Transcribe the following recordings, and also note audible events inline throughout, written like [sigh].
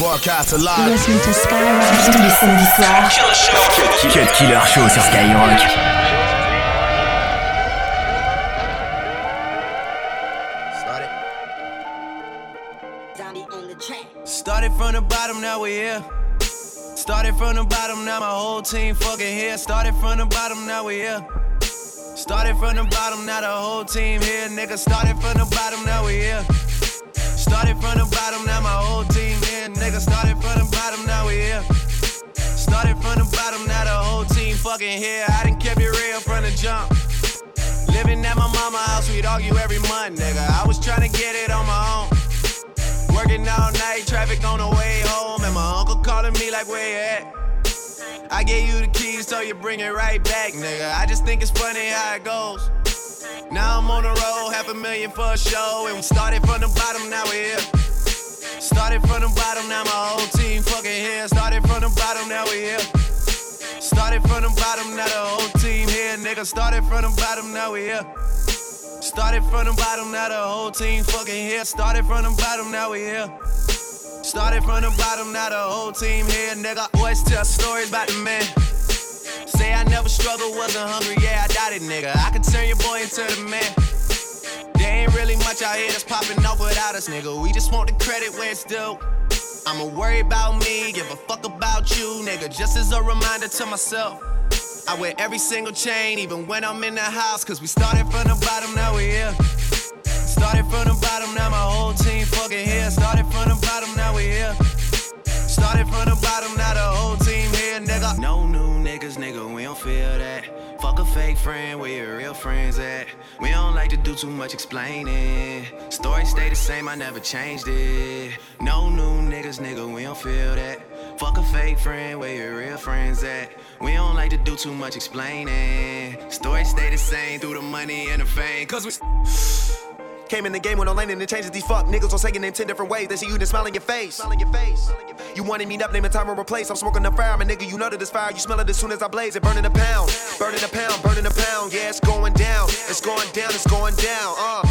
Broadcast alive. Listen to Skyrock tous les samedis soirs. Cut Killer Show sur Skyrock. Started from the bottom, now we're here. Started from the bottom, now my whole team fucking here. Started from the bottom, now we're here. Started from the bottom, now the whole team here. Nigga, started from the bottom, now we're here. Started from the bottom, now my whole team here. Nigga, started from the bottom, now we here. Started from the bottom, now the whole team fucking here. I done kept it real from the jump. Living at my mama house, we'd argue every month, nigga. I was trying to get it on my own. Working all night, traffic on the way home, and my uncle calling me like, where you at? I gave you the keys, so you bring it right back, nigga. I just think it's funny how it goes. Now I'm on the road, half a million for a show, and we started from the bottom, now we're here. Started from the bottom, now my whole team fucking here. Started from the bottom, now we're here. Started from the bottom, now the whole team here, nigga. Started from the bottom, now we here. Started from the bottom, now the whole team fucking here. Started from the bottom, now we here. Started from the bottom, now the whole team here, nigga. Always tell stories about the man. Say I never struggled, wasn't hungry, yeah, I doubt it, nigga. I can turn your boy into the man. There ain't really much out here that's popping off without us, nigga. We just want the credit where it's due. I'ma worry about me, give a fuck about you, nigga. Just as a reminder to myself. I wear every single chain, even when I'm in the house. Cause we started from the bottom, now we here. Started from the bottom, now my whole team fucking here. Started friend, where your real friends at? We don't like to do too much explaining. Story stay the same, I never changed it. No new niggas, nigga, we don't feel that. Fuck a fake friend, where your real friends at? We don't like to do too much explaining. Story stay the same through the money and the fame. Cause we. Came in the game with no lane and it changes these fuck niggas on saying in 10 different ways. They see you then smile in your face. Smile in your face. You wanted me up, name and time or replace. I'm smoking the fire, my nigga. You know that it's fire. You smell it as soon as I blaze it. Burning a pound, burning a pound, burning a pound. Yeah, it's going down. It's going down, it's going down. Uh.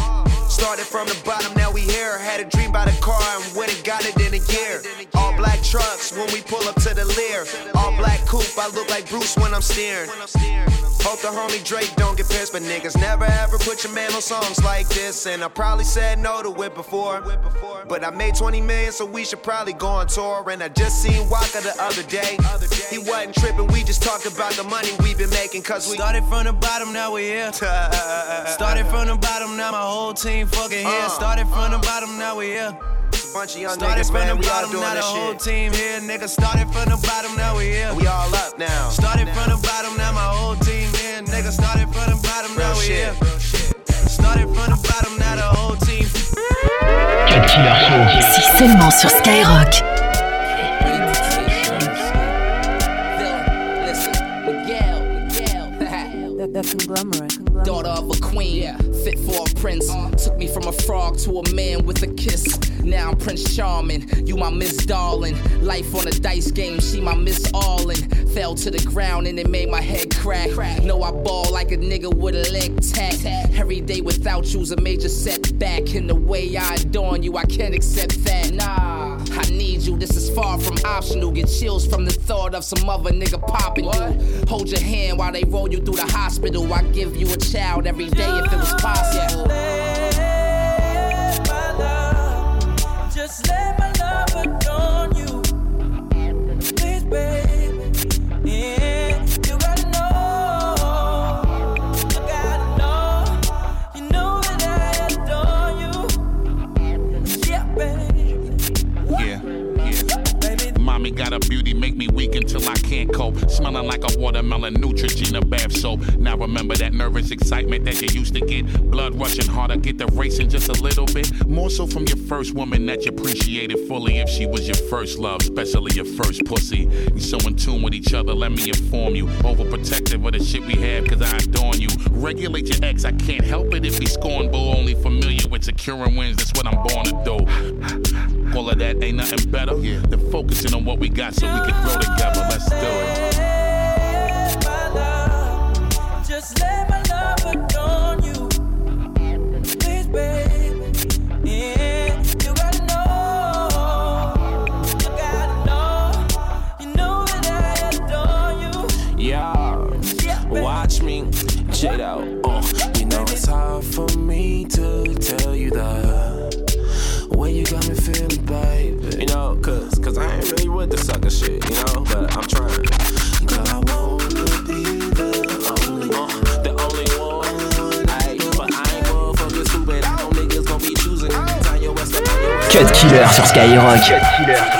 Started from the bottom, now we here. Had a dream about a car and went and got it in a year. All black trucks when we pull up to the Lear. All black coupe, I look like Bruce when I'm steering. Hope the homie Drake don't get pissed, but niggas never ever put your man on songs like this. And I probably said no to it before. But I made 20 million, so we should probably go on tour. And I just seen Waka the other day. He wasn't tripping, we just talked about the money we've been making, cause we started from the bottom, now we here. [laughs] started from the bottom, now my whole team fucking here. Uh. Started from the bottom, now we here. Bunch of young Started niggas, from man, the we bottom, now the whole shit. team here, nigga. Started from the bottom, now we here. We all up now. Started from the bottom, now my whole team here, nigga. Started from the bottom, now we shit. here. Started from the bottom, now the whole team. Cut Killer Show. C'est seulement sur Skyrock. The, the conglomerate. Daughter of a queen, fit for a prince. Took me from a frog to a man with a kiss. Now I'm Prince Charming, you my Miss Darling. Life on a dice game, she my Miss Allin. Fell to the ground and it made my head crack. Know I ball like a nigga with a leg tack. Every day without you's a major setback. In the way I adorn you, I can't accept that. Nah, I need you, this is far from optional. Get chills from the thought of some other nigga popping. Hold your hand while they roll you through the hospital. I give you a child every day if it was possible. Just let until I can't cope. Smelling like a watermelon, Neutrogena bath soap. Now remember that nervous excitement that you used to get. Blood rushing harder, get the racing just a little bit. More so from your first woman that you appreciated fully if she was your first love, especially your first pussy. You so in tune with each other, let me inform you. Overprotective of the shit we have, cause I adorn you. Regulate your ex, I can't help it if he's scorned, but only familiar with securing wins. That's what I'm born to do. All of that ain't nothing better yeah. than focusing on what we got so we can grow together. Let's do it. Just let my love adorn you. Please, baby. Yeah, you gotta know. You gotta know. You know that I adore you. Yeah, watch me. Jado. Baby. You know, cause, cause I ain't really with the sucker shit, you know? But I'm trying. Girl, I wanna be the only one. Uh, the only one. Ay, but I ain't going for stupid. I know niggas gon' be choosing. Time your west, time your west. Cut Killer sur Skyrock. Everybody wanna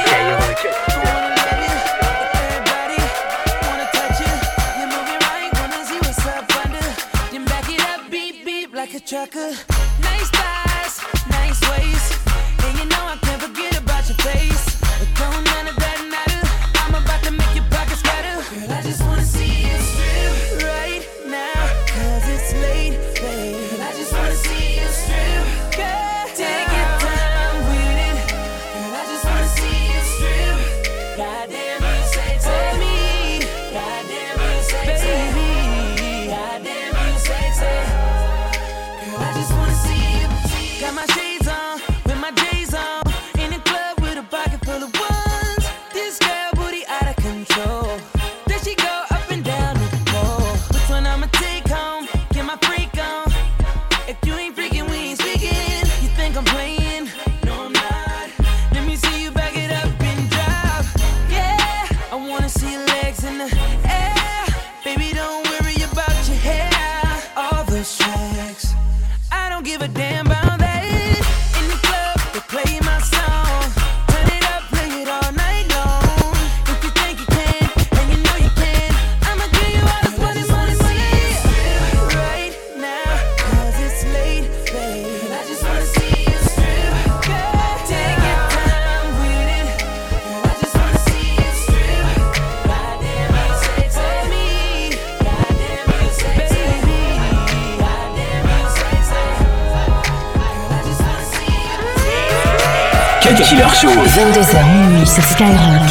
Killer Show. 22h minuit sur Skyrock.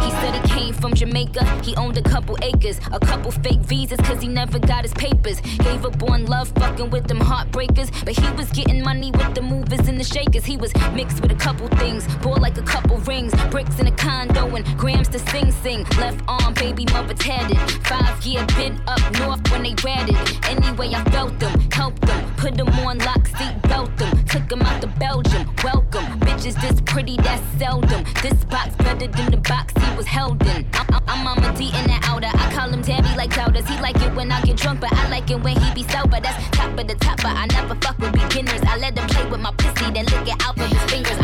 He said he came from Jamaica. He owned a couple acres, a couple fake visas, cause he never got his papers. Gave up on love, fucking with them heartbreakers. But he was getting money with the movers and the shakers. He was mixed Anyway, I felt them, helped them, put them on lock, seat belt them, took them out to Belgium. Welcome, bitches this pretty, that's seldom. This box better than the box he was held in. I'm, I'm, Mama D in that outer. I call him Tabby like Chowders. He like it when I get drunk, but I like it when he be sober. That's top of the top, but I never fuck with beginners. I let him play with my pussy, then lick it out with his fingers.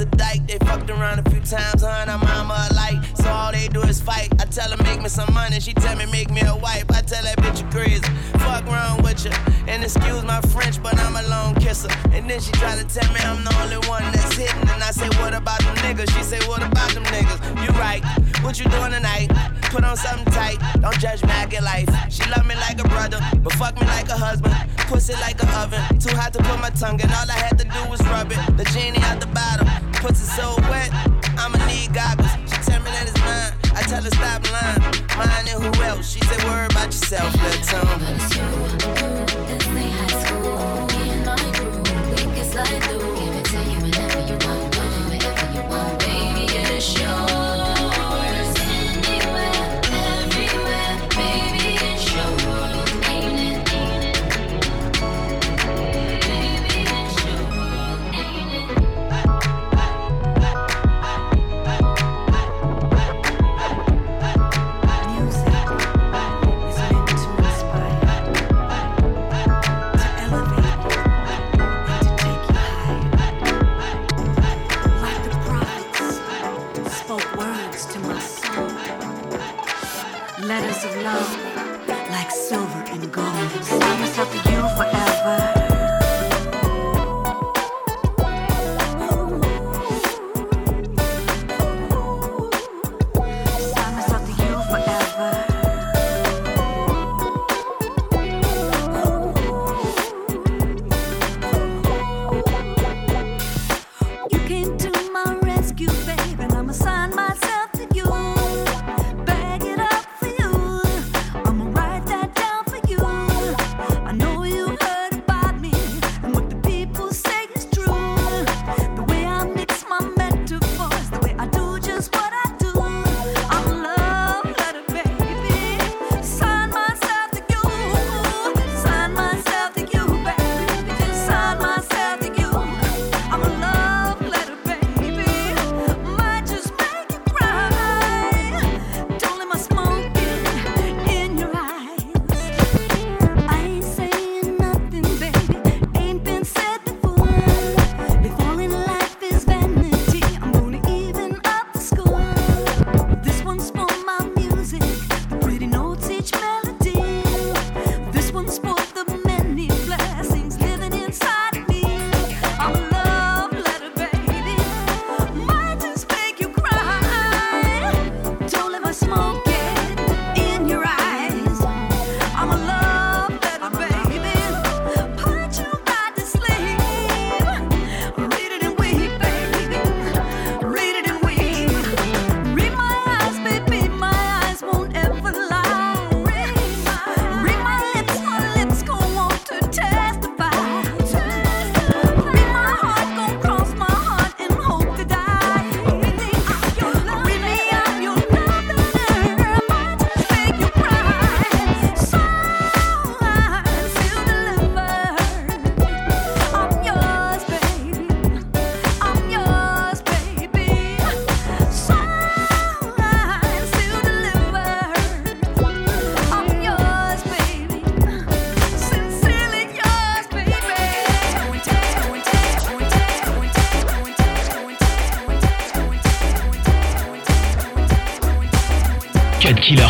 A dyke. They fucked around a few times, her and mama alike. So all they do is fight. I tell her make me some money, she tell me make me a wife. I tell that bitch you crazy. Fuck wrong with you. And excuse my French, but I'm a lone kisser. And then she try to tell me I'm the only one that's hitting. And I say, what about them niggas? She say, what about them niggas? You right. What you doing tonight? Put on something tight. Don't judge me, I get life. She love me like a brother, but fuck me like a husband. Pussy like a oven. Too hot to put my tongue in. All I had to do was rub it. The genie out the bottle. Pussy so wet. I'ma need goggles. She tell me that it's mine. I tell her stop lying. Mine and who else? She said, worry about yourself, little tongue.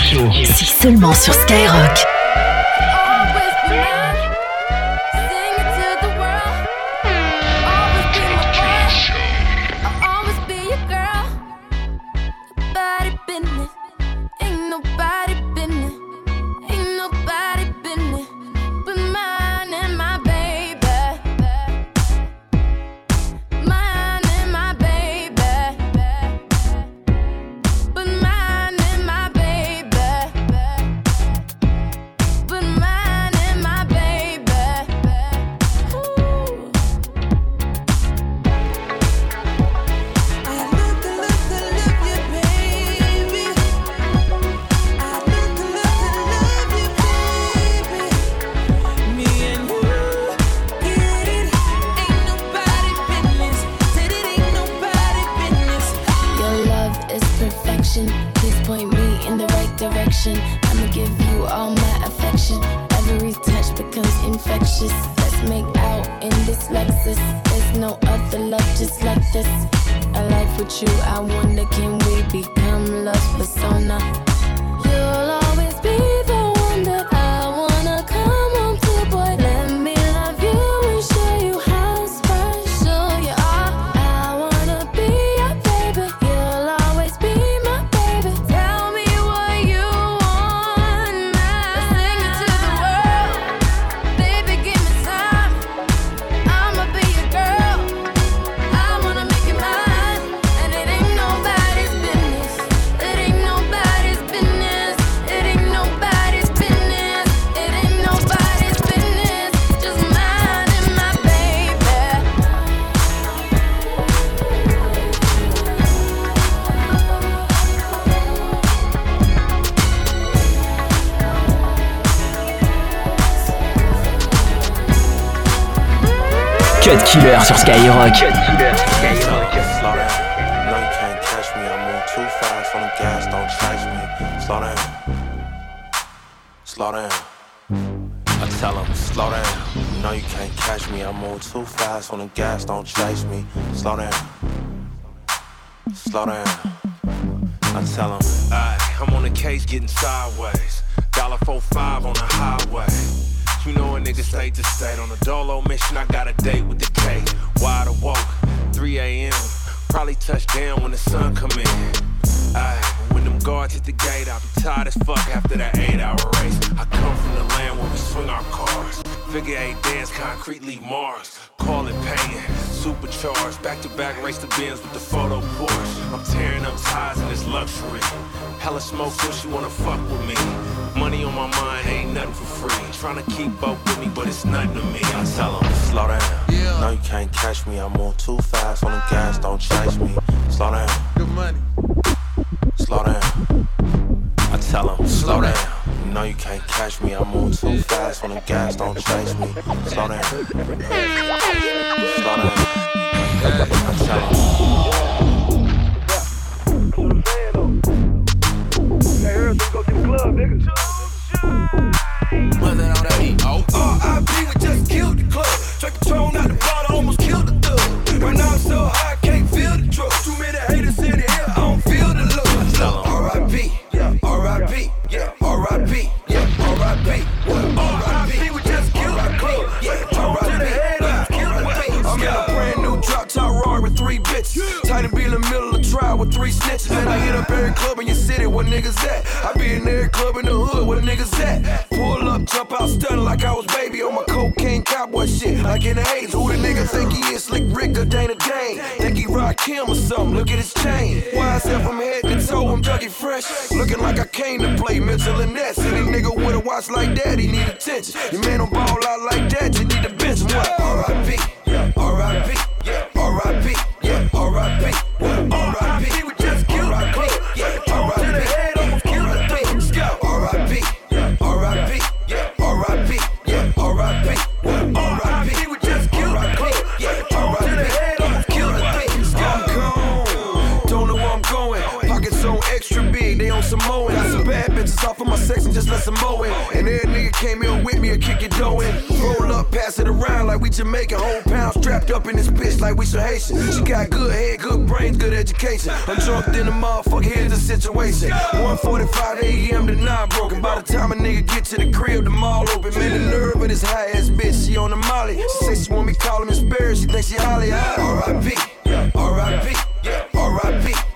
Show. C'est seulement sur Skyrock. Killer sur Skyrock. Cut Killer sur Skyrock. Slow down. No, you can't catch me. I move too fast on the gas. Don't chase me. Slow down. Slow down. I tell them, slow down. No, you can't catch me. I move too fast on the gas. Don't chase me. Slow down. Slow down. I tell them, I'm on the case getting sideways. Dollar four five on the highway. You know a nigga state to state. On a dolo mission, I got a date with the K. Wide awoke, 3 a.m. Probably touch down when the sun come in. Aye, when them guards hit the gate, I'll be tired as fuck after that eight hour race. I come from the land where we swing our cars. Figure eight dance, concrete leave Mars. Call it paying, supercharged. Back to back, race the bins with the photo Porsche. I'm tearing up ties in this luxury. Hella smoke, so she wanna fuck with me. Money on my mind, ain't nothing for free. Trying to keep up with me, but it's nothing to me. I tell them, slow down. Yeah. No, you can't catch me. I move too fast on the gas, don't chase me. Slow down. Good money. No, you can't catch me. I move too fast on the gas, don't chase me. Slow down. Slow down. I cowboy shit. Like in the 80s, who the nigga think he is? Slick Rick or Dana Dane? Think he rock him or something? Look at his chain. Why that from head to toe? I'm Dougie Fresh. Looking like I came to play Mitchell and Ness. Any nigga with a watch like that, he need attention. Your man don't ball out like that, you need to bench. What? R.I.P. R.I.P. in. And every nigga came in with me and kick it dough in. Roll up, pass it around like we Jamaican. Whole pound strapped up in this bitch like we some Haitian. She got good head, good brains, good education. I'm drunk in the motherfucker, here's the situation. 1:45 a.m. to 9 broken. By the time a nigga get to the crib, the mall open. Man, the nerve of this high ass bitch, she on the molly. She say she want me call him Sperry, she think she holly. R.I.P. R.I.P. R.I.P.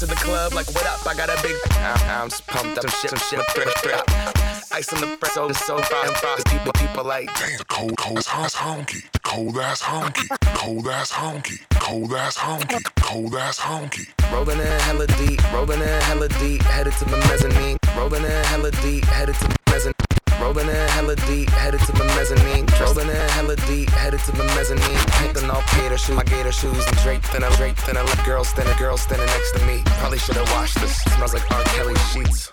Into the club like, what up? I got a big I'm, I'm just pumped up, some shit, some shit, drip, drip. Ice on the press, so so far and far. People, people like, Damn, cold, cold ass honky, cold ass honky, cold ass honky, cold ass honky, cold ass honky. rolling in hella deep, rolling in hella deep, headed to the mezzanine. Rolling in hella deep, headed to the mezzanine. Rolling in hella deep, headed to the mezzanine. Rolling in hella deep, headed to the mezzanine. Painting all gator shoes, my gator shoes, and draped in a draped in a girl standing, girl standing next to me. Probably should have washed this. Smells like R. Kelly sheets.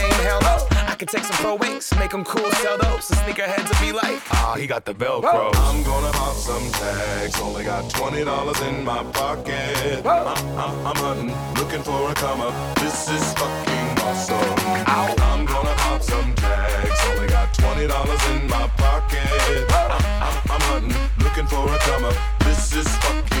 Hell no. I could take some pro wings, make them cool, sell those. The sneakerheads will be like, ah, he got the Velcro. I'm gonna pop some tags. Only got twenty dollars in my pocket. I'm, I'm, I'm hunting, looking for a come up. This is fucking awesome. I'm gonna pop some tags. Only got twenty dollars in my pocket. I'm, I'm, I'm hunting, looking for a come up. This is fucking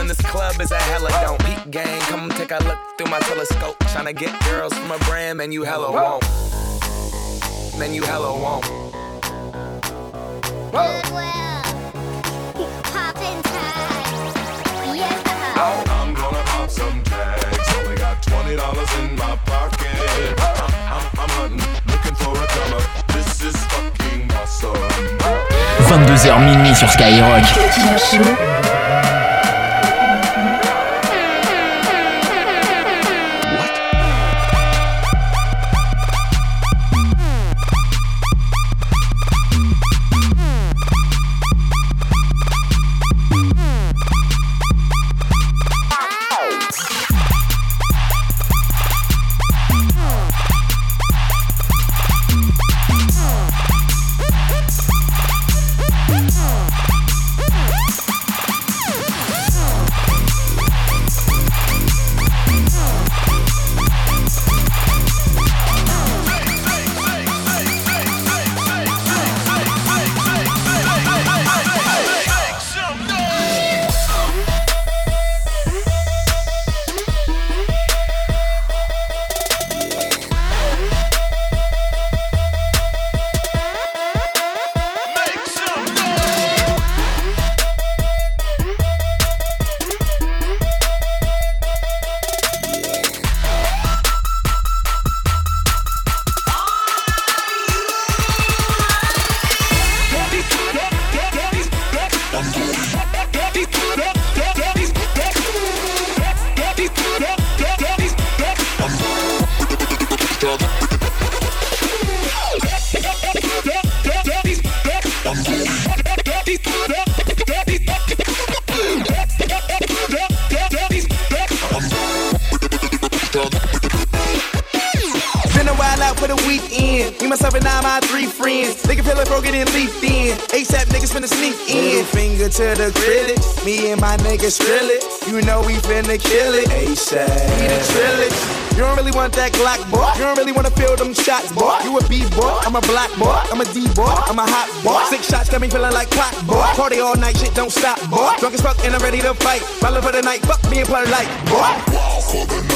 in this club is a hella don't. Peak gang, come take a look through my telescope. Tryna get girls from a brand, man, you hella won't. Man, you hella won't. I'm gonna pop some tags. Only got twenty dollars in my pocket. I'm, I'm, I'm hunting, looking for a come up. This is fucking awesome. 22h minuit sur Skyrock. Huh. My three friends. They can feel it broken and leaf in. ASAP niggas finna sneak in. Finger to the critics. Me and my niggas drill it. You know we finna kill it. ASAP. We the trillage. You don't really want that Glock, boy. You don't really wanna feel them shots, boy. You a B boy, I'm a black boy, I'm a D boy, I'm a hot boy. Six shots got me feeling like clock, boy. Party all night, shit don't stop, boy. Drunk as fuck and I'm ready to fight. Ballin' for the night, fuck being polite, boy. Wow for the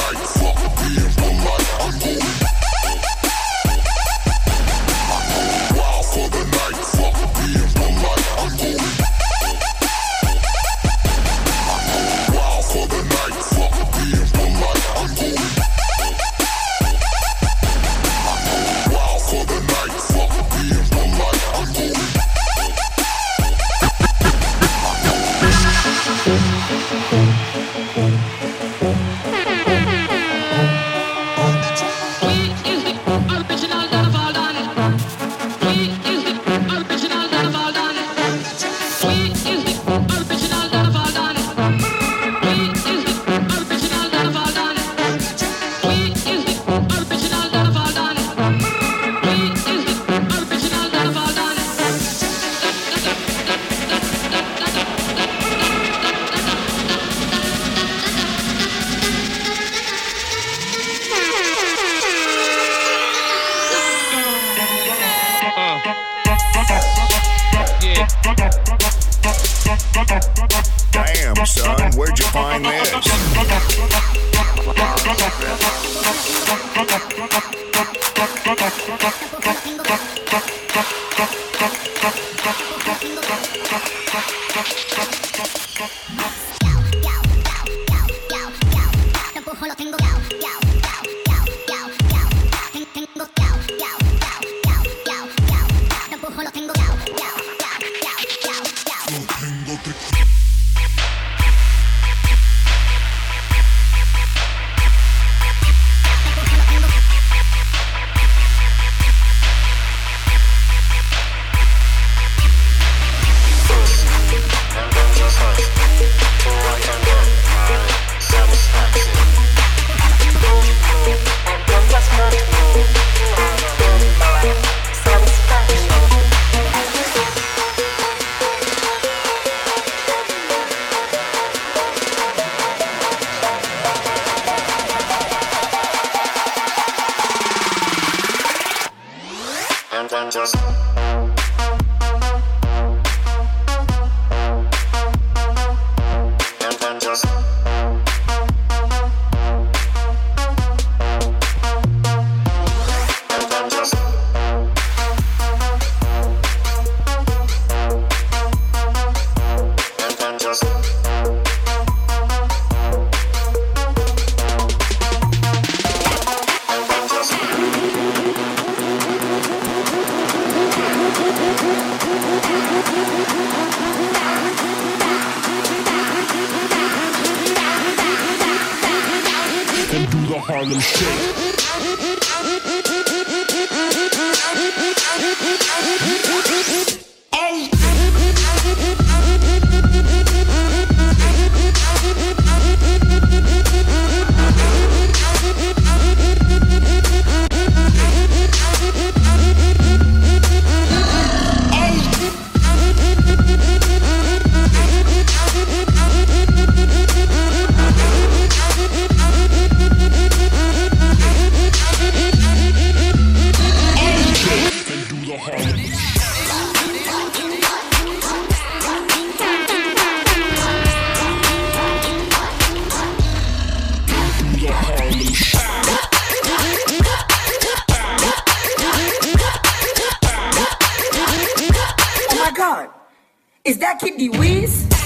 Kid D Wiz?